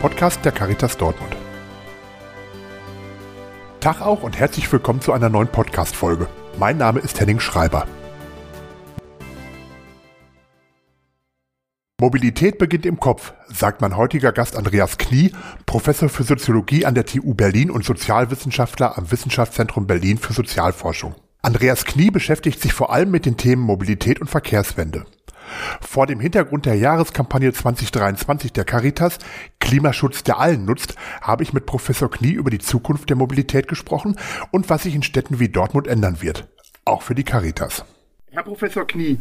Podcast der Caritas Dortmund. Tag auch und herzlich willkommen zu einer neuen Podcast-Folge. Mein Name ist Henning Schreiber. Mobilität beginnt im Kopf, sagt mein heutiger Gast Andreas Knie, Professor für Soziologie an der TU Berlin und Sozialwissenschaftler am Wissenschaftszentrum Berlin für Sozialforschung. Andreas Knie beschäftigt sich vor allem mit den Themen Mobilität und Verkehrswende. Vor dem Hintergrund der Jahreskampagne 2023 der Caritas Klimaschutz, der allen nutzt, habe ich mit Professor Knie über die Zukunft der Mobilität gesprochen und was sich in Städten wie Dortmund ändern wird. Auch für die Caritas. Herr Professor Knie,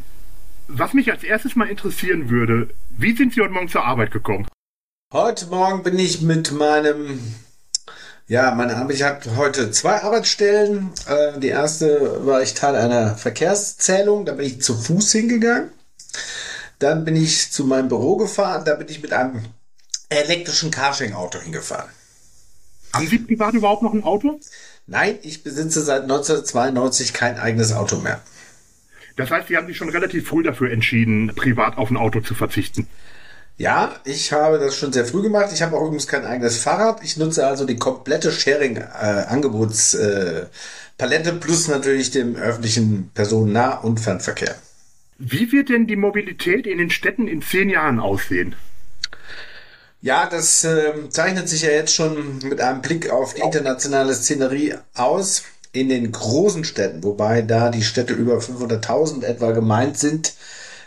was mich als erstes mal interessieren würde, wie sind Sie heute Morgen zur Arbeit gekommen? Heute Morgen bin ich mit meinem ja, meine Arbeit, ich habe heute zwei Arbeitsstellen. Äh, die erste war ich Teil einer Verkehrszählung, da bin ich zu Fuß hingegangen. Dann bin ich zu meinem Büro gefahren, da bin ich mit einem elektrischen Carsharing-Auto hingefahren. Haben Sie privat überhaupt noch ein Auto? Nein, ich besitze seit 1992 kein eigenes Auto mehr. Das heißt, Sie haben sich schon relativ früh dafür entschieden, privat auf ein Auto zu verzichten. Ja, ich habe das schon sehr früh gemacht. Ich habe auch übrigens kein eigenes Fahrrad. Ich nutze also die komplette Sharing-Angebotspalette äh, plus natürlich dem öffentlichen Personennah- und Fernverkehr. Wie wird denn die Mobilität in den Städten in zehn Jahren aussehen? Ja, das äh, zeichnet sich ja jetzt schon mit einem Blick auf die internationale Szenerie aus in den großen Städten, wobei da die Städte über 500.000 etwa gemeint sind,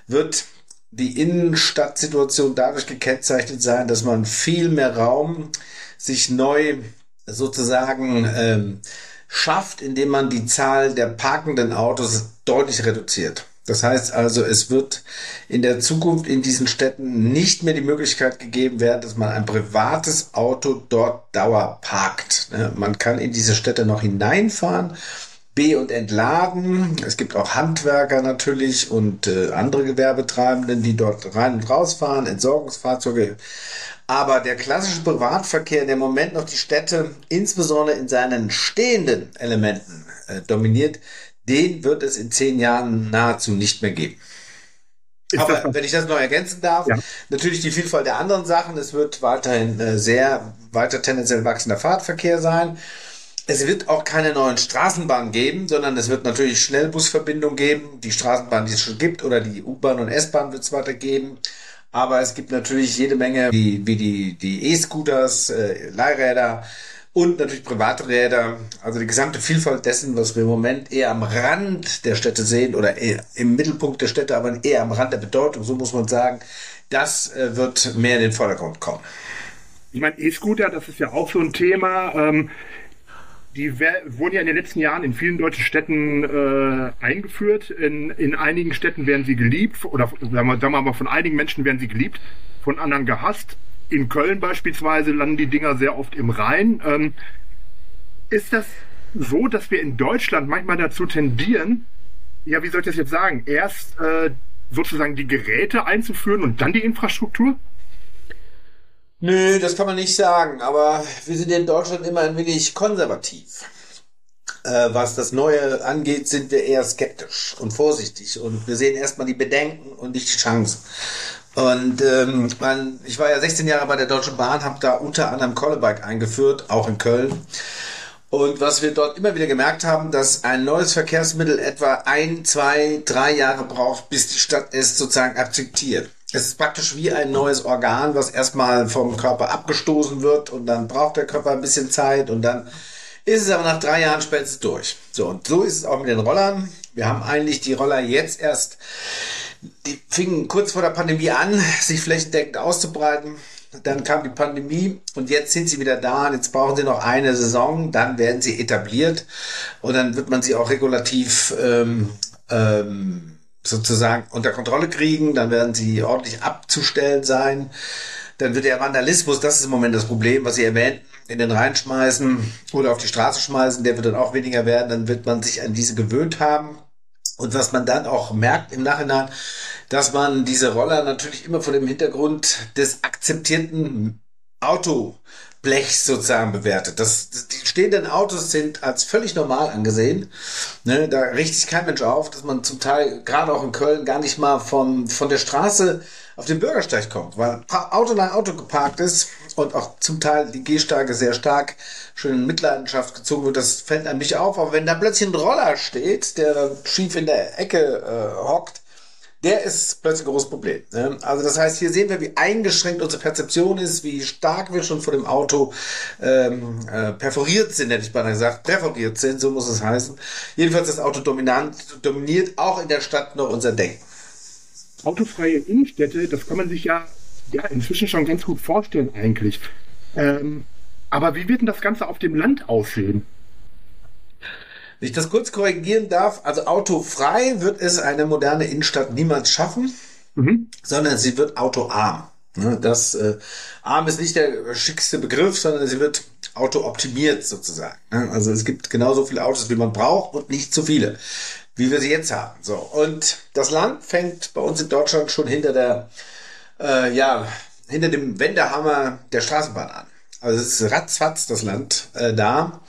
wird die Innenstadtsituation dadurch gekennzeichnet sein, dass man viel mehr Raum sich neu sozusagen ähm, schafft, indem man die Zahl der parkenden Autos deutlich reduziert. Das heißt also, es wird in der Zukunft in diesen Städten nicht mehr die Möglichkeit gegeben werden, dass man ein privates Auto dort dauer parkt. Ne, man kann in diese Städte noch hineinfahren, B- und entladen. Es gibt auch Handwerker natürlich und äh, andere Gewerbetreibenden, die dort rein und rausfahren, Entsorgungsfahrzeuge. Aber der klassische Privatverkehr, der im Moment noch die Städte insbesondere in seinen stehenden Elementen äh, dominiert, den wird es in zehn Jahren nahezu nicht mehr geben. Aber wenn ich das noch ergänzen darf, ja. natürlich die Vielfalt der anderen Sachen. Es wird weiterhin äh, sehr weiter tendenziell wachsender Fahrtverkehr sein. Es wird auch keine neuen Straßenbahnen geben, sondern es wird natürlich Schnellbusverbindungen geben. Die Straßenbahn, die es schon gibt, oder die U-Bahn und S-Bahn wird es weitergeben. Aber es gibt natürlich jede Menge, wie, wie die, die E-Scooters, äh, Leihräder, und natürlich private Räder, also die gesamte Vielfalt dessen, was wir im Moment eher am Rand der Städte sehen oder im Mittelpunkt der Städte, aber eher am Rand der Bedeutung, so muss man sagen, das äh, wird mehr in den Vordergrund kommen. Ich meine, E-Scooter, das ist ja auch so ein Thema. Ähm, die wurden ja in den letzten Jahren in vielen deutschen Städten äh, eingeführt. In, in einigen Städten werden sie geliebt, oder sagen wir, sagen wir mal, von einigen Menschen werden sie geliebt, von anderen gehasst in Köln beispielsweise landen die Dinger sehr oft im Rhein. Ähm, ist das so, dass wir in Deutschland manchmal dazu tendieren, ja, wie soll ich das jetzt sagen, erst äh, sozusagen die Geräte einzuführen und dann die Infrastruktur? Nö, das kann man nicht sagen, aber wir sind in Deutschland immer ein wenig konservativ. Äh, was das Neue angeht, sind wir eher skeptisch und vorsichtig und wir sehen erstmal die Bedenken und nicht die Chancen. Und ähm, man, ich war ja 16 Jahre bei der Deutschen Bahn, habe da unter anderem Collebike eingeführt, auch in Köln. Und was wir dort immer wieder gemerkt haben, dass ein neues Verkehrsmittel etwa ein, zwei, drei Jahre braucht, bis die Stadt es sozusagen akzeptiert. Es ist praktisch wie ein neues Organ, was erstmal vom Körper abgestoßen wird und dann braucht der Körper ein bisschen Zeit und dann ist es aber nach drei Jahren spätestens durch. So, und so ist es auch mit den Rollern. Wir haben eigentlich die Roller jetzt erst die fingen kurz vor der Pandemie an, sich flächendeckend auszubreiten. Dann kam die Pandemie und jetzt sind sie wieder da. Und jetzt brauchen sie noch eine Saison, dann werden sie etabliert und dann wird man sie auch regulativ ähm, ähm, sozusagen unter Kontrolle kriegen. Dann werden sie ordentlich abzustellen sein. Dann wird der Vandalismus, das ist im Moment das Problem, was Sie erwähnt, in den Rhein schmeißen oder auf die Straße schmeißen, der wird dann auch weniger werden. Dann wird man sich an diese gewöhnt haben. Und was man dann auch merkt im Nachhinein, dass man diese Roller natürlich immer vor dem Hintergrund des akzeptierten Autoblechs sozusagen bewertet. Das, die stehenden Autos sind als völlig normal angesehen. Ne, da richtet sich kein Mensch auf, dass man zum Teil, gerade auch in Köln, gar nicht mal von, von der Straße auf den Bürgersteig kommt, weil Auto nach Auto geparkt ist und auch zum Teil die Gehsteige sehr stark schon in Mitleidenschaft gezogen wird. Das fällt einem nicht auf. Aber wenn da plötzlich ein Roller steht, der schief in der Ecke äh, hockt, der ist plötzlich ein großes Problem. Ne? Also das heißt, hier sehen wir, wie eingeschränkt unsere Perzeption ist, wie stark wir schon vor dem Auto ähm, äh, perforiert sind, hätte ich beinahe gesagt, präferiert sind, so muss es heißen. Jedenfalls das Auto dominant, dominiert auch in der Stadt noch unser Denken. Autofreie Innenstädte, das kann man sich ja, ja inzwischen schon ganz gut vorstellen eigentlich. Ähm, aber wie wird denn das Ganze auf dem Land aussehen? Wenn ich das kurz korrigieren darf, also autofrei wird es eine moderne Innenstadt niemals schaffen, mhm. sondern sie wird autoarm. Ne, das äh, arm ist nicht der schickste Begriff, sondern sie wird autooptimiert sozusagen. Ne, also es gibt genauso viele Autos, wie man braucht und nicht zu viele, wie wir sie jetzt haben. So und das Land fängt bei uns in Deutschland schon hinter der äh, ja hinter dem Wendehammer der Straßenbahn an. Also es ist ratzfatz das Land äh, da.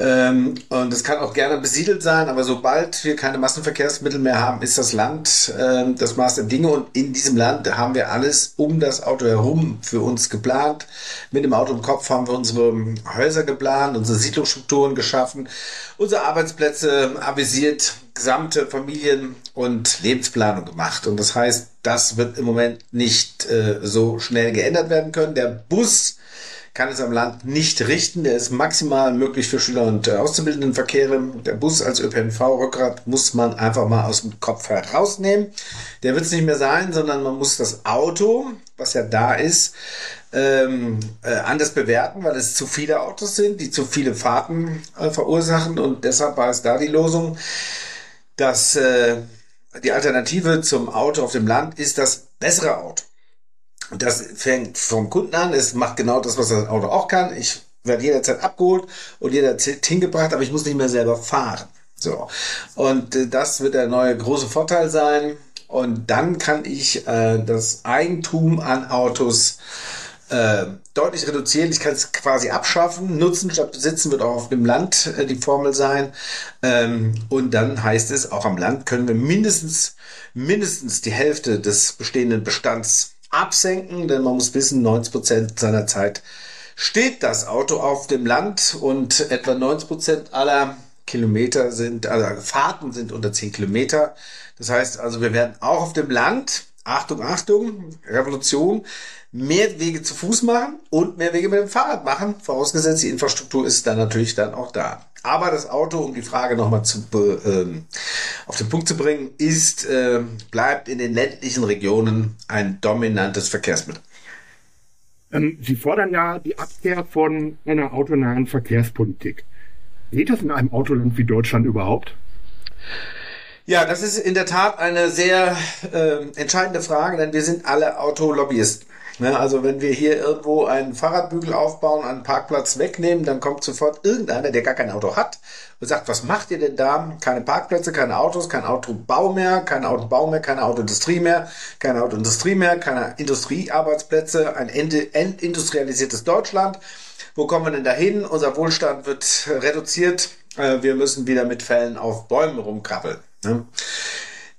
Ähm, und es kann auch gerne besiedelt sein, aber sobald wir keine Massenverkehrsmittel mehr haben, ist das Land äh, das Maß der Dinge. Und in diesem Land haben wir alles um das Auto herum für uns geplant. Mit dem Auto im Kopf haben wir unsere Häuser geplant, unsere Siedlungsstrukturen geschaffen, unsere Arbeitsplätze avisiert, gesamte Familien- und Lebensplanung gemacht. Und das heißt, das wird im Moment nicht äh, so schnell geändert werden können. Der Bus kann es am Land nicht richten. Der ist maximal möglich für Schüler und äh, Auszubildendenverkehre. Der Bus als ÖPNV-Rückgrat muss man einfach mal aus dem Kopf herausnehmen. Der wird es nicht mehr sein, sondern man muss das Auto, was ja da ist, ähm, äh, anders bewerten, weil es zu viele Autos sind, die zu viele Fahrten äh, verursachen. Und deshalb war es da die Losung, dass äh, die Alternative zum Auto auf dem Land ist das bessere Auto. Und das fängt vom Kunden an. Es macht genau das, was das Auto auch kann. Ich werde jederzeit abgeholt und jederzeit hingebracht, aber ich muss nicht mehr selber fahren. So. Und äh, das wird der neue große Vorteil sein. Und dann kann ich äh, das Eigentum an Autos äh, deutlich reduzieren. Ich kann es quasi abschaffen. Nutzen statt besitzen wird auch auf dem Land äh, die Formel sein. Ähm, und dann heißt es, auch am Land können wir mindestens, mindestens die Hälfte des bestehenden Bestands absenken, denn man muss wissen, 90 Prozent seiner Zeit steht das Auto auf dem Land und etwa 90 Prozent aller Kilometer sind, also Fahrten sind unter 10 Kilometer. Das heißt also, wir werden auch auf dem Land, Achtung, Achtung, Revolution, mehr Wege zu Fuß machen und mehr Wege mit dem Fahrrad machen, vorausgesetzt die Infrastruktur ist dann natürlich dann auch da. Aber das Auto, um die Frage nochmal zu, ähm, auf den Punkt zu bringen, ist, äh, bleibt in den ländlichen Regionen ein dominantes Verkehrsmittel. Ähm, Sie fordern ja die Abkehr von einer autonahen Verkehrspolitik. Geht das in einem Autoland wie Deutschland überhaupt? Ja, das ist in der Tat eine sehr äh, entscheidende Frage, denn wir sind alle Autolobbyisten. Ne, also wenn wir hier irgendwo einen Fahrradbügel aufbauen, einen Parkplatz wegnehmen, dann kommt sofort irgendeiner, der gar kein Auto hat und sagt, was macht ihr denn da? Keine Parkplätze, keine Autos, kein Autobau mehr, kein Autobau mehr, keine Autoindustrie mehr, keine Autoindustrie mehr, keine Industriearbeitsplätze, ein entindustrialisiertes Deutschland. Wo kommen wir denn dahin? Unser Wohlstand wird reduziert. Äh, wir müssen wieder mit Fällen auf Bäumen rumkrabbeln. Ne?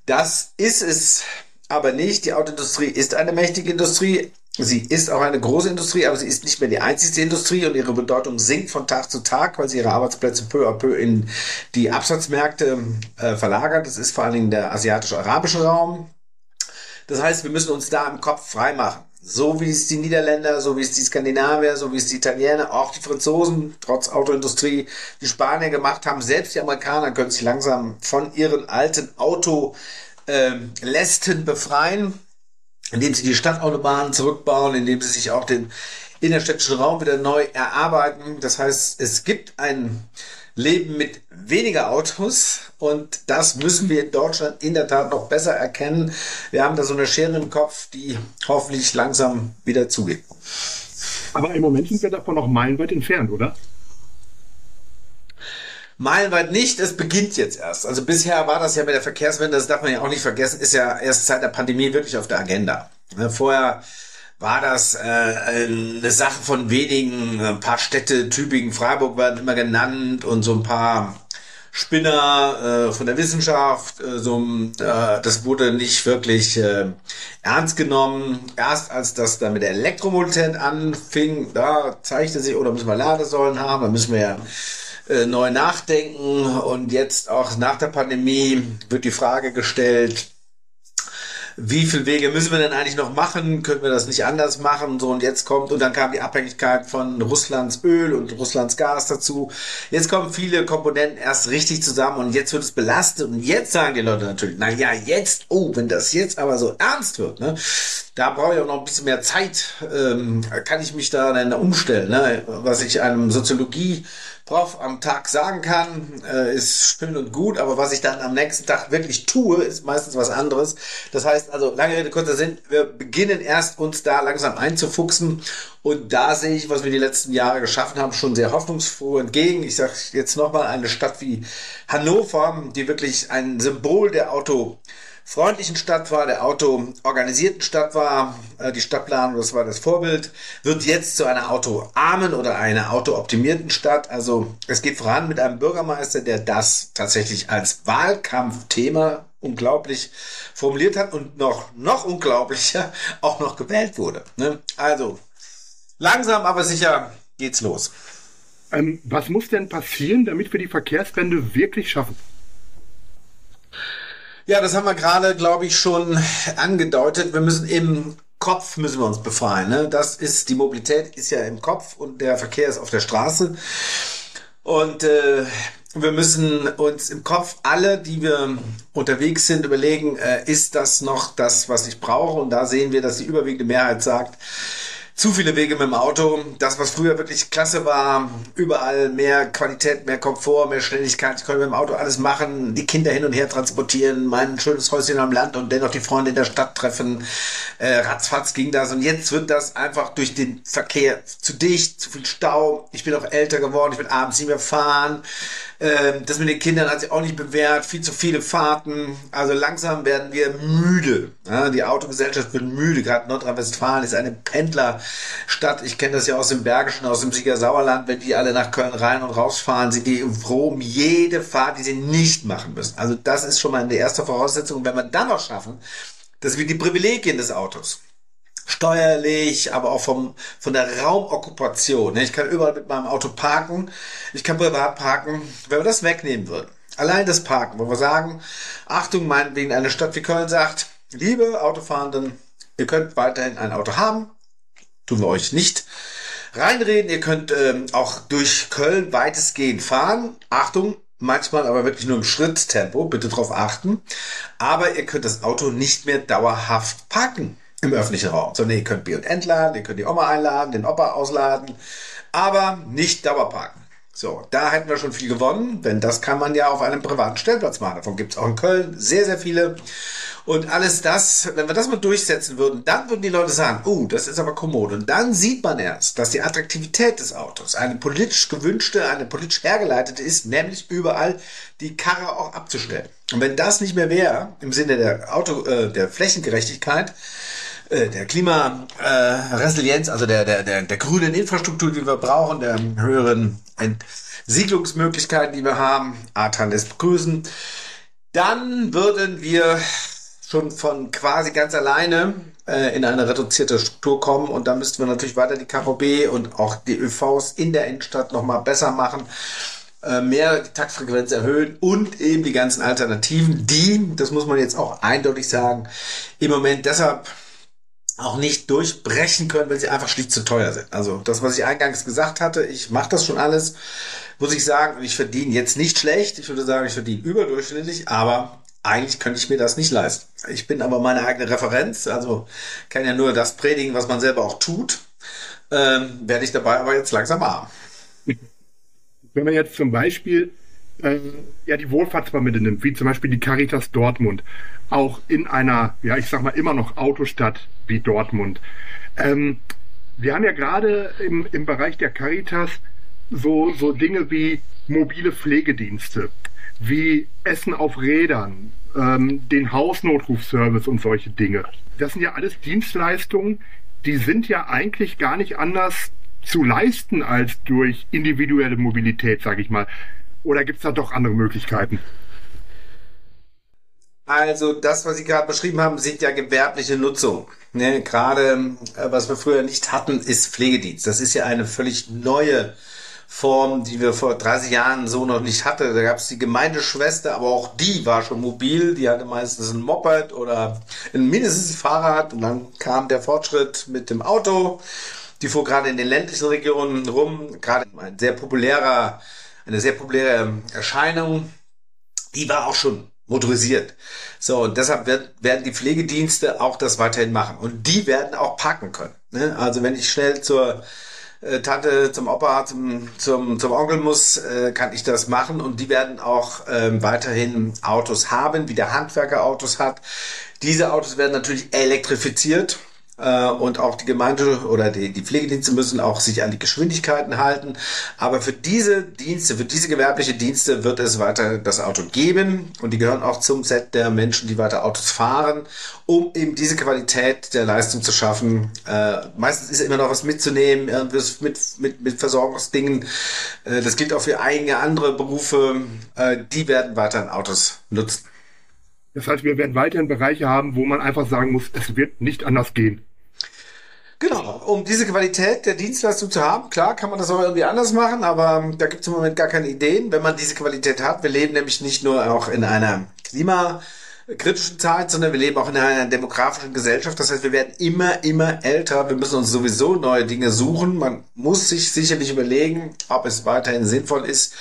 Das ist es aber nicht. Die Autoindustrie ist eine mächtige Industrie. Sie ist auch eine große Industrie, aber sie ist nicht mehr die einzigste Industrie und ihre Bedeutung sinkt von Tag zu Tag, weil sie ihre Arbeitsplätze peu à peu in die Absatzmärkte äh, verlagert. Das ist vor allen Dingen der asiatisch-arabische Raum. Das heißt, wir müssen uns da im Kopf freimachen. So wie es die Niederländer, so wie es die Skandinavier, so wie es die Italiener, auch die Franzosen, trotz Autoindustrie, die Spanier gemacht haben. Selbst die Amerikaner können sich langsam von ihren alten Autolästen ähm, befreien indem sie die Stadtautobahnen zurückbauen, indem sie sich auch den innerstädtischen Raum wieder neu erarbeiten. Das heißt, es gibt ein Leben mit weniger Autos und das müssen wir in Deutschland in der Tat noch besser erkennen. Wir haben da so eine Schere im Kopf, die hoffentlich langsam wieder zugeht. Aber im Moment sind wir davon noch meilenweit entfernt, oder? Meilenweit nicht, es beginnt jetzt erst. Also bisher war das ja mit der Verkehrswende, das darf man ja auch nicht vergessen, ist ja erst seit der Pandemie wirklich auf der Agenda. Ne, vorher war das äh, eine Sache von wenigen, ein paar Städte, Tübingen, Freiburg werden immer genannt und so ein paar Spinner äh, von der Wissenschaft. Äh, so, äh, das wurde nicht wirklich äh, ernst genommen. Erst als das dann mit der Elektromobilität anfing, da zeigte sich, oder müssen wir Ladesäulen haben, da müssen wir ja äh, neu nachdenken. Und jetzt auch nach der Pandemie wird die Frage gestellt, wie viele Wege müssen wir denn eigentlich noch machen? Können wir das nicht anders machen? So und jetzt kommt, und dann kam die Abhängigkeit von Russlands Öl und Russlands Gas dazu. Jetzt kommen viele Komponenten erst richtig zusammen und jetzt wird es belastet und jetzt sagen die Leute natürlich, na ja, jetzt, oh, wenn das jetzt aber so ernst wird, ne, da brauche ich auch noch ein bisschen mehr Zeit, ähm, kann ich mich da dann umstellen, ne, was ich einem Soziologie Prof am Tag sagen kann, äh, ist schön und gut, aber was ich dann am nächsten Tag wirklich tue, ist meistens was anderes. Das heißt also, lange Rede, kurzer Sinn, wir beginnen erst uns da langsam einzufuchsen und da sehe ich, was wir die letzten Jahre geschaffen haben, schon sehr hoffnungsfroh entgegen. Ich sage jetzt nochmal eine Stadt wie Hannover, die wirklich ein Symbol der Auto freundlichen Stadt war, der autoorganisierten Stadt war, äh, die Stadtplanung, das war das Vorbild, wird jetzt zu einer autoarmen oder einer autooptimierten Stadt. Also es geht voran mit einem Bürgermeister, der das tatsächlich als Wahlkampfthema unglaublich formuliert hat und noch, noch unglaublicher auch noch gewählt wurde. Ne? Also langsam aber sicher geht's los. Ähm, was muss denn passieren, damit wir die Verkehrswende wirklich schaffen? Ja, das haben wir gerade, glaube ich, schon angedeutet. Wir müssen im Kopf müssen wir uns befreien. Ne? Das ist die Mobilität ist ja im Kopf und der Verkehr ist auf der Straße. Und äh, wir müssen uns im Kopf alle, die wir unterwegs sind, überlegen, äh, ist das noch das, was ich brauche? Und da sehen wir, dass die überwiegende Mehrheit sagt, zu viele Wege mit dem Auto. Das, was früher wirklich klasse war, überall mehr Qualität, mehr Komfort, mehr Schnelligkeit. Ich konnte mit dem Auto alles machen, die Kinder hin und her transportieren, mein schönes Häuschen am Land und dennoch die Freunde in der Stadt treffen. Äh, ratzfatz ging das. Und jetzt wird das einfach durch den Verkehr zu dicht, zu viel Stau. Ich bin auch älter geworden, ich will abends nicht mehr fahren. Ähm, das mit den Kindern hat sich auch nicht bewährt. Viel zu viele Fahrten. Also langsam werden wir müde. Ja, die Autogesellschaft wird müde. Gerade Nordrhein-Westfalen ist eine Pendlerstadt. Ich kenne das ja aus dem Bergischen, aus dem Siegersauerland. Wenn die alle nach Köln rein und rausfahren, sind die froh um jede Fahrt, die sie nicht machen müssen. Also das ist schon mal eine erste Voraussetzung. wenn wir dann noch schaffen, dass wir die Privilegien des Autos steuerlich, aber auch vom, von der Raumokkupation. Ich kann überall mit meinem Auto parken, ich kann privat parken. Wenn wir das wegnehmen würden, allein das Parken, wo wir sagen, Achtung, meinetwegen eine Stadt wie Köln sagt, liebe Autofahrenden, ihr könnt weiterhin ein Auto haben, tun wir euch nicht reinreden, ihr könnt ähm, auch durch Köln weitestgehend fahren. Achtung, manchmal aber wirklich nur im Schritttempo, bitte darauf achten. Aber ihr könnt das Auto nicht mehr dauerhaft parken im öffentlichen Raum. So, nee, ihr könnt B und entladen, ihr könnt die Oma einladen, den Opa ausladen, aber nicht Dauerparken. So, da hätten wir schon viel gewonnen, denn das kann man ja auf einem privaten Stellplatz machen. Davon gibt es auch in Köln sehr, sehr viele. Und alles das, wenn wir das mal durchsetzen würden, dann würden die Leute sagen, oh, uh, das ist aber kommod. Und dann sieht man erst, dass die Attraktivität des Autos eine politisch gewünschte, eine politisch hergeleitete ist, nämlich überall die Karre auch abzustellen. Und wenn das nicht mehr wäre, im Sinne der Auto, äh, der Flächengerechtigkeit, äh, der Klimaresilienz, äh, also der, der, der, der grünen Infrastruktur, die wir brauchen, der höheren Siedlungsmöglichkeiten, die wir haben, Artan lässt begrüßen, dann würden wir schon von quasi ganz alleine äh, in eine reduzierte Struktur kommen und dann müssten wir natürlich weiter die KVB und auch die ÖVs in der Innenstadt nochmal besser machen äh, mehr die Taktfrequenz erhöhen und eben die ganzen Alternativen, die, das muss man jetzt auch eindeutig sagen, im Moment deshalb auch nicht durchbrechen können, weil sie einfach schlicht zu teuer sind. Also das, was ich eingangs gesagt hatte, ich mache das schon alles, muss ich sagen, ich verdiene jetzt nicht schlecht. Ich würde sagen, ich verdiene überdurchschnittlich, aber eigentlich könnte ich mir das nicht leisten. Ich bin aber meine eigene Referenz, also kann ja nur das predigen, was man selber auch tut. Ähm, werde ich dabei aber jetzt langsam arm. Wenn man jetzt zum Beispiel äh, ja die Wohlfahrtsmomente nimmt, wie zum Beispiel die Caritas Dortmund, auch in einer, ja ich sag mal immer noch Autostadt wie Dortmund. Ähm, wir haben ja gerade im, im Bereich der Caritas so, so Dinge wie mobile Pflegedienste, wie Essen auf Rädern, ähm, den Hausnotrufservice und solche Dinge. Das sind ja alles Dienstleistungen, die sind ja eigentlich gar nicht anders zu leisten als durch individuelle Mobilität, sage ich mal. Oder gibt es da doch andere Möglichkeiten? Also das, was Sie gerade beschrieben haben, sind ja gewerbliche Nutzung. Ne, gerade äh, was wir früher nicht hatten, ist Pflegedienst. Das ist ja eine völlig neue Form, die wir vor 30 Jahren so noch nicht hatten. Da gab es die Gemeindeschwester, aber auch die war schon mobil. Die hatte meistens ein Moped oder ein mindestens ein Fahrrad. Und dann kam der Fortschritt mit dem Auto. Die fuhr gerade in den ländlichen Regionen rum. Gerade ein sehr populärer, eine sehr populäre Erscheinung. Die war auch schon motorisiert. So, und deshalb wird, werden die Pflegedienste auch das weiterhin machen. Und die werden auch parken können. Ne? Also wenn ich schnell zur äh, Tante, zum Opa, zum, zum, zum Onkel muss, äh, kann ich das machen. Und die werden auch ähm, weiterhin Autos haben, wie der Handwerker Autos hat. Diese Autos werden natürlich elektrifiziert. Äh, und auch die Gemeinde oder die, die Pflegedienste müssen auch sich an die Geschwindigkeiten halten. Aber für diese Dienste, für diese gewerbliche Dienste wird es weiter das Auto geben und die gehören auch zum Set der Menschen, die weiter Autos fahren, um eben diese Qualität der Leistung zu schaffen. Äh, meistens ist immer noch was mitzunehmen, mit, mit, mit Versorgungsdingen. Äh, das gilt auch für einige andere Berufe. Äh, die werden weiter in Autos nutzen. Das heißt, wir werden weiterhin Bereiche haben, wo man einfach sagen muss, es wird nicht anders gehen. Genau, um diese Qualität der Dienstleistung zu haben, klar kann man das auch irgendwie anders machen, aber ähm, da gibt es im Moment gar keine Ideen, wenn man diese Qualität hat. Wir leben nämlich nicht nur auch in einer klimakritischen Zeit, sondern wir leben auch in einer demografischen Gesellschaft. Das heißt, wir werden immer, immer älter. Wir müssen uns sowieso neue Dinge suchen. Man muss sich sicherlich überlegen, ob es weiterhin sinnvoll ist,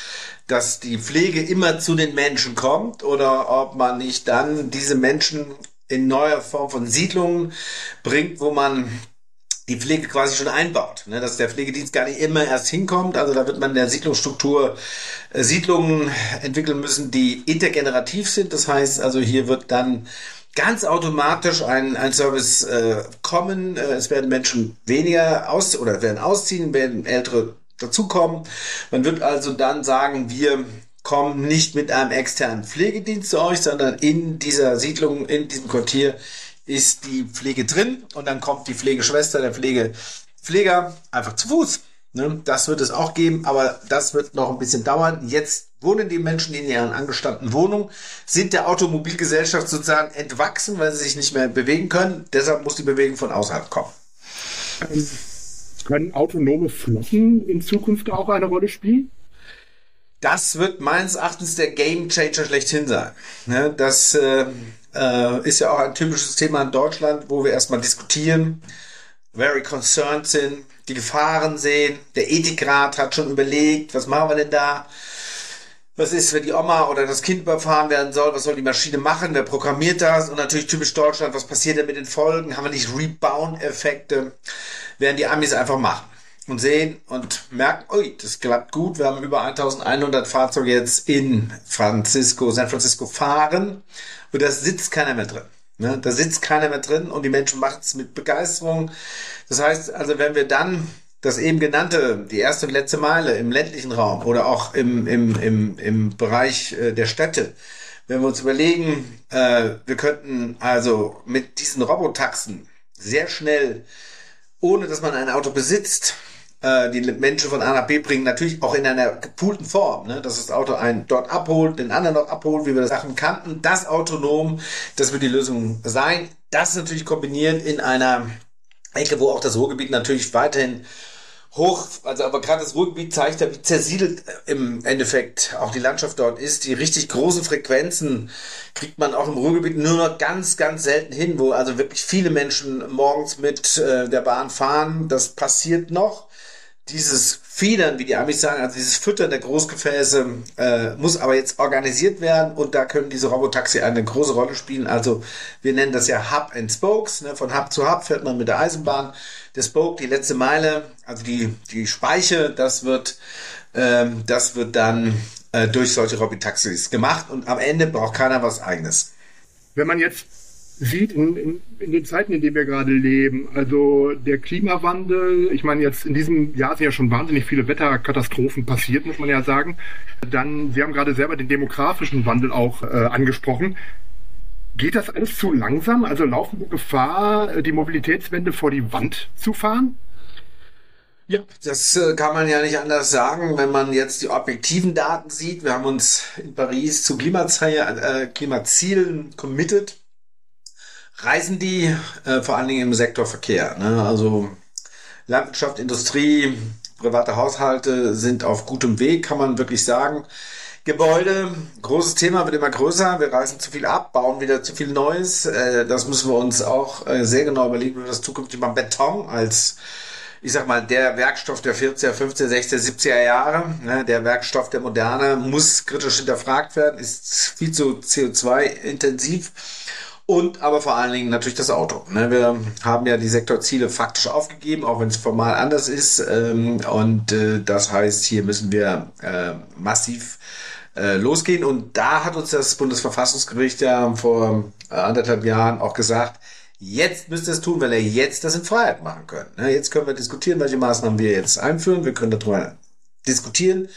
dass die Pflege immer zu den Menschen kommt oder ob man nicht dann diese Menschen in neuer Form von Siedlungen bringt, wo man die Pflege quasi schon einbaut, ne, dass der Pflegedienst gar nicht immer erst hinkommt. Also da wird man in der Siedlungsstruktur äh, Siedlungen entwickeln müssen, die intergenerativ sind. Das heißt, also hier wird dann ganz automatisch ein, ein Service äh, kommen. Äh, es werden Menschen weniger aus oder werden ausziehen, werden ältere dazukommen. Man wird also dann sagen, wir kommen nicht mit einem externen Pflegedienst zu euch, sondern in dieser Siedlung, in diesem Quartier ist die Pflege drin und dann kommt die Pflegeschwester, der Pflegepfleger einfach zu Fuß. Ne? Das wird es auch geben, aber das wird noch ein bisschen dauern. Jetzt wohnen die Menschen in ihren angestammten Wohnungen, sind der Automobilgesellschaft sozusagen entwachsen, weil sie sich nicht mehr bewegen können. Deshalb muss die Bewegung von außerhalb kommen. Können autonome Flotten in Zukunft auch eine Rolle spielen? Das wird meines Erachtens der Game Changer schlechthin sein. Ne? Das äh, äh, ist ja auch ein typisches Thema in Deutschland, wo wir erstmal diskutieren, very concerned sind, die Gefahren sehen. Der Ethikrat hat schon überlegt, was machen wir denn da? Was ist, wenn die Oma oder das Kind überfahren werden soll? Was soll die Maschine machen? Wer programmiert das? Und natürlich typisch Deutschland, was passiert denn mit den Folgen? Haben wir nicht Rebound-Effekte? Werden die Amis einfach machen und sehen und merken, ui, das klappt gut. Wir haben über 1100 Fahrzeuge jetzt in Francisco, San Francisco fahren und da sitzt keiner mehr drin. Ne? Da sitzt keiner mehr drin und die Menschen machen es mit Begeisterung. Das heißt, also wenn wir dann das eben genannte, die erste und letzte Meile im ländlichen Raum oder auch im, im, im, im Bereich äh, der Städte, wenn wir uns überlegen, äh, wir könnten also mit diesen Robotaxen sehr schnell, ohne dass man ein Auto besitzt, äh, die Menschen von A nach B bringen, natürlich auch in einer gepoolten Form, ne? dass das Auto einen dort abholt, den anderen dort abholt, wie wir das Sachen kannten, das autonom, das wird die Lösung sein. Das natürlich kombiniert in einer Ecke, wo auch das Ruhrgebiet natürlich weiterhin hoch, also aber gerade das Ruhrgebiet zeigt ja, wie zersiedelt äh, im Endeffekt auch die Landschaft dort ist. Die richtig großen Frequenzen kriegt man auch im Ruhrgebiet nur noch ganz, ganz selten hin, wo also wirklich viele Menschen morgens mit äh, der Bahn fahren. Das passiert noch dieses Fiedern, wie die Amis sagen, also dieses Füttern der Großgefäße, äh, muss aber jetzt organisiert werden und da können diese Robotaxi eine große Rolle spielen. Also wir nennen das ja Hub and Spokes. Ne? Von Hub zu Hub fährt man mit der Eisenbahn. Der Spoke, die letzte Meile, also die, die Speiche, das wird, ähm, das wird dann äh, durch solche Robotaxis gemacht und am Ende braucht keiner was eigenes. Wenn man jetzt sieht in, in, in den Zeiten, in denen wir gerade leben. Also der Klimawandel, ich meine jetzt in diesem Jahr sind ja schon wahnsinnig viele Wetterkatastrophen passiert, muss man ja sagen. Dann, Sie haben gerade selber den demografischen Wandel auch äh, angesprochen. Geht das alles zu langsam? Also laufen wir Gefahr, die Mobilitätswende vor die Wand zu fahren? Ja, das äh, kann man ja nicht anders sagen, wenn man jetzt die objektiven Daten sieht. Wir haben uns in Paris zu äh, Klimazielen committed. Reisen die äh, vor allen Dingen im Sektor Verkehr. Ne? Also Landwirtschaft, Industrie, private Haushalte sind auf gutem Weg, kann man wirklich sagen. Gebäude, großes Thema, wird immer größer. Wir reißen zu viel ab, bauen wieder zu viel Neues. Äh, das müssen wir uns auch äh, sehr genau überlegen, wie wir das zukünftig machen. Beton als ich sag mal, der Werkstoff der 40er, 50er, 60er, 70er Jahre, ne, der Werkstoff der Moderne muss kritisch hinterfragt werden, ist viel zu CO2-intensiv. Und aber vor allen Dingen natürlich das Auto. Ne? Wir haben ja die Sektorziele faktisch aufgegeben, auch wenn es formal anders ist. Ähm, und äh, das heißt, hier müssen wir äh, massiv äh, losgehen. Und da hat uns das Bundesverfassungsgericht ja vor äh, anderthalb Jahren auch gesagt, Jetzt müsst ihr es tun, weil ihr jetzt das in Freiheit machen könnt. Ne, jetzt können wir diskutieren, welche Maßnahmen wir jetzt einführen. Wir können darüber diskutieren.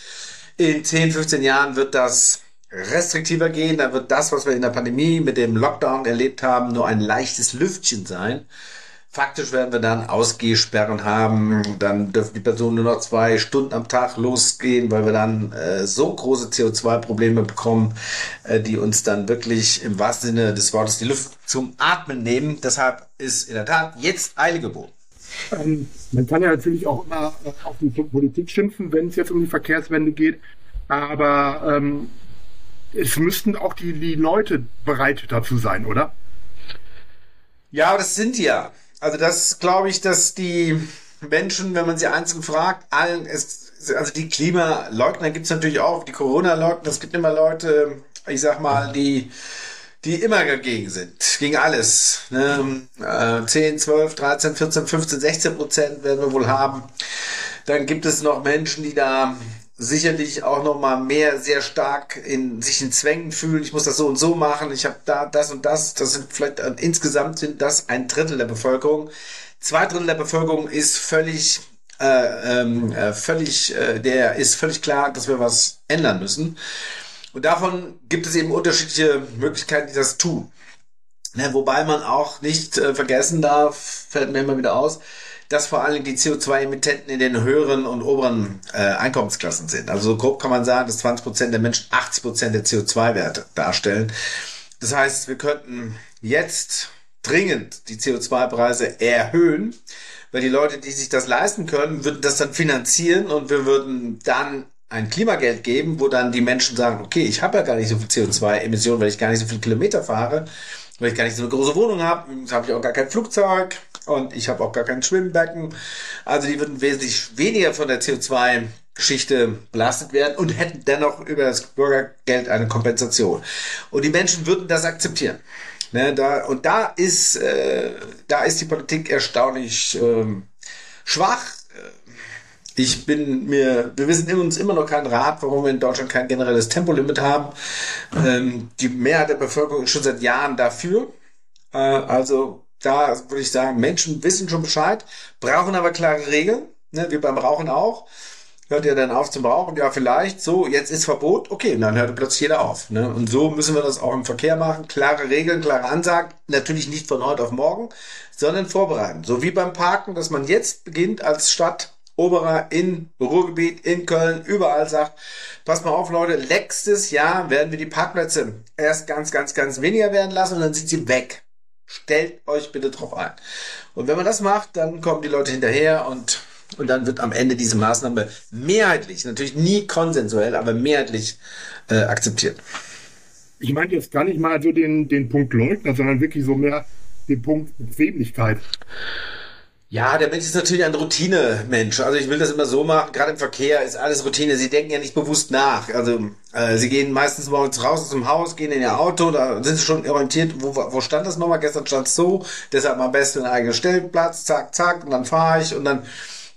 In 10, 15 Jahren wird das restriktiver gehen. Da wird das, was wir in der Pandemie mit dem Lockdown erlebt haben, nur ein leichtes Lüftchen sein. Faktisch werden wir dann Ausgehsperren haben. Dann dürfen die Personen nur noch zwei Stunden am Tag losgehen, weil wir dann äh, so große CO2-Probleme bekommen, äh, die uns dann wirklich im wahrsten Sinne des Wortes die Luft zum Atmen nehmen. Deshalb ist in der Tat jetzt Eile geboten. Ähm, man kann ja natürlich auch immer äh, auf die Politik schimpfen, wenn es jetzt um die Verkehrswende geht. Aber ähm, es müssten auch die, die Leute bereit dazu sein, oder? Ja, das sind ja. Also das glaube ich, dass die Menschen, wenn man sie einzeln fragt, allen ist, also die Klimaleugner gibt es natürlich auch, die Corona-Leugner, es gibt immer Leute, ich sag mal, die die immer dagegen sind, gegen alles. Ne? Äh, 10, 12, 13, 14, 15, 16 Prozent werden wir wohl haben. Dann gibt es noch Menschen, die da sicherlich auch noch mal mehr sehr stark in sich in Zwängen fühlen. Ich muss das so und so machen. Ich habe da das und das. Das sind vielleicht äh, insgesamt sind das ein Drittel der Bevölkerung. Zwei Drittel der Bevölkerung ist völlig äh, ähm, äh, völlig äh, der ist völlig klar, dass wir was ändern müssen. Und davon gibt es eben unterschiedliche Möglichkeiten, die das tun. Ne, wobei man auch nicht äh, vergessen darf, fällt mir immer wieder aus, dass vor allem die CO2-Emittenten in den höheren und oberen äh, Einkommensklassen sind. Also so grob kann man sagen, dass 20 Prozent der Menschen 80 Prozent der CO2-Werte darstellen. Das heißt, wir könnten jetzt dringend die CO2-Preise erhöhen, weil die Leute, die sich das leisten können, würden das dann finanzieren und wir würden dann ein Klimageld geben, wo dann die Menschen sagen, okay, ich habe ja gar nicht so viel CO2-Emissionen, weil ich gar nicht so viele Kilometer fahre, weil ich gar nicht so eine große Wohnung habe, habe ich auch gar kein Flugzeug, und ich habe auch gar kein Schwimmbecken. Also die würden wesentlich weniger von der CO2 Geschichte belastet werden und hätten dennoch über das Bürgergeld eine Kompensation. Und die Menschen würden das akzeptieren. Ne, da, und da ist, äh, da ist die Politik erstaunlich ähm, schwach. Ich bin mir, wir wissen uns immer noch keinen Rat, warum wir in Deutschland kein generelles Tempolimit haben. Ähm, die Mehrheit der Bevölkerung ist schon seit Jahren dafür. Äh, also da würde ich sagen, Menschen wissen schon Bescheid, brauchen aber klare Regeln, ne, wie beim Rauchen auch. Hört ihr dann auf zum Rauchen? Ja, vielleicht. So, jetzt ist Verbot. Okay, dann hört plötzlich jeder auf. Ne? Und so müssen wir das auch im Verkehr machen. Klare Regeln, klare Ansagen. Natürlich nicht von heute auf morgen, sondern vorbereiten. So wie beim Parken, dass man jetzt beginnt als Stadt Oberer in Ruhrgebiet, in Köln, überall sagt, pass mal auf, Leute, nächstes Jahr werden wir die Parkplätze erst ganz, ganz, ganz weniger werden lassen und dann sind sie weg. Stellt euch bitte drauf ein. Und wenn man das macht, dann kommen die Leute hinterher und, und dann wird am Ende diese Maßnahme mehrheitlich, natürlich nie konsensuell, aber mehrheitlich äh, akzeptiert. Ich meinte jetzt gar nicht mal so den, den Punkt Leugner, sondern wirklich so mehr den Punkt Bequemlichkeit. Ja, der Mensch ist natürlich ein Routine-Mensch. Also ich will das immer so machen. Gerade im Verkehr ist alles Routine. Sie denken ja nicht bewusst nach. Also äh, sie gehen meistens morgens raus aus dem Haus, gehen in ihr Auto, da sind sie schon orientiert. Wo, wo stand das nochmal? Gestern stand es so. Deshalb am besten einen eigenen Stellplatz. Zack, zack. Und dann fahre ich. Und dann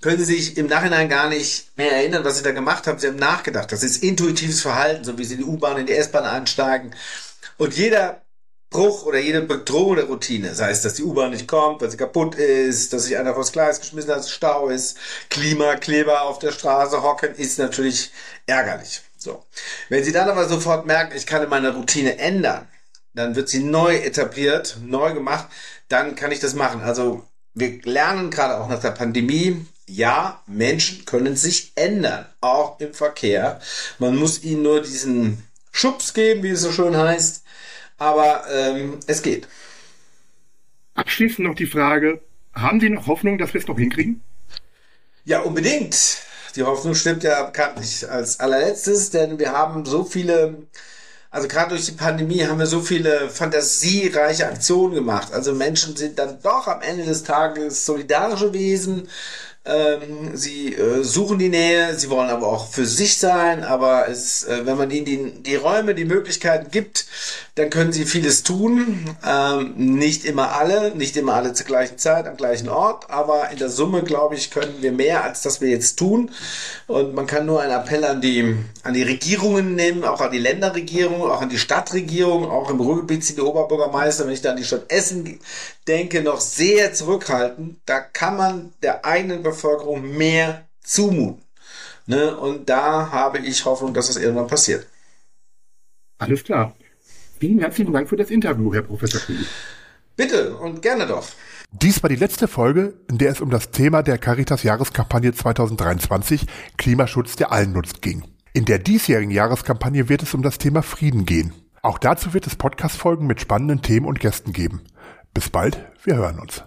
können sie sich im Nachhinein gar nicht mehr erinnern, was sie da gemacht haben. Sie haben nachgedacht. Das ist intuitives Verhalten, so wie sie in die U-Bahn, in die S-Bahn einsteigen. Und jeder Bruch oder jede Bedrohung der Routine, sei es, dass die U-Bahn nicht kommt, weil sie kaputt ist, dass sich einer vors Gleis geschmissen hat, Stau ist, Klimakleber auf der Straße hocken, ist natürlich ärgerlich. So. Wenn Sie dann aber sofort merken, ich kann meine Routine ändern, dann wird sie neu etabliert, neu gemacht, dann kann ich das machen. Also wir lernen gerade auch nach der Pandemie, ja, Menschen können sich ändern, auch im Verkehr. Man muss ihnen nur diesen Schubs geben, wie es so schön heißt. Aber ähm, es geht. Abschließend noch die Frage, haben Sie noch Hoffnung, dass wir es noch hinkriegen? Ja, unbedingt. Die Hoffnung stimmt ja bekanntlich als allerletztes, denn wir haben so viele, also gerade durch die Pandemie haben wir so viele fantasiereiche Aktionen gemacht. Also Menschen sind dann doch am Ende des Tages solidarische Wesen, ähm, sie äh, suchen die Nähe, sie wollen aber auch für sich sein, aber es, äh, wenn man ihnen die, die Räume, die Möglichkeiten gibt, dann können sie vieles tun. Ähm, nicht immer alle, nicht immer alle zur gleichen Zeit, am gleichen Ort, aber in der Summe, glaube ich, können wir mehr, als das wir jetzt tun. Und man kann nur einen Appell an die, an die Regierungen nehmen, auch an die Länderregierung, auch an die Stadtregierung, auch im Ruhrgebiet sind die Oberbürgermeister, wenn ich da an die Stadt Essen denke, noch sehr zurückhaltend. Da kann man der eigenen Bevölkerung mehr zumuten. Ne? Und da habe ich Hoffnung, dass das irgendwann passiert. Alles klar. Vielen herzlichen Dank für das Interview, Herr Professor Kühn. Bitte und gerne doch. Dies war die letzte Folge, in der es um das Thema der Caritas Jahreskampagne 2023 Klimaschutz, der allen nutzt ging. In der diesjährigen Jahreskampagne wird es um das Thema Frieden gehen. Auch dazu wird es Podcast-Folgen mit spannenden Themen und Gästen geben. Bis bald, wir hören uns.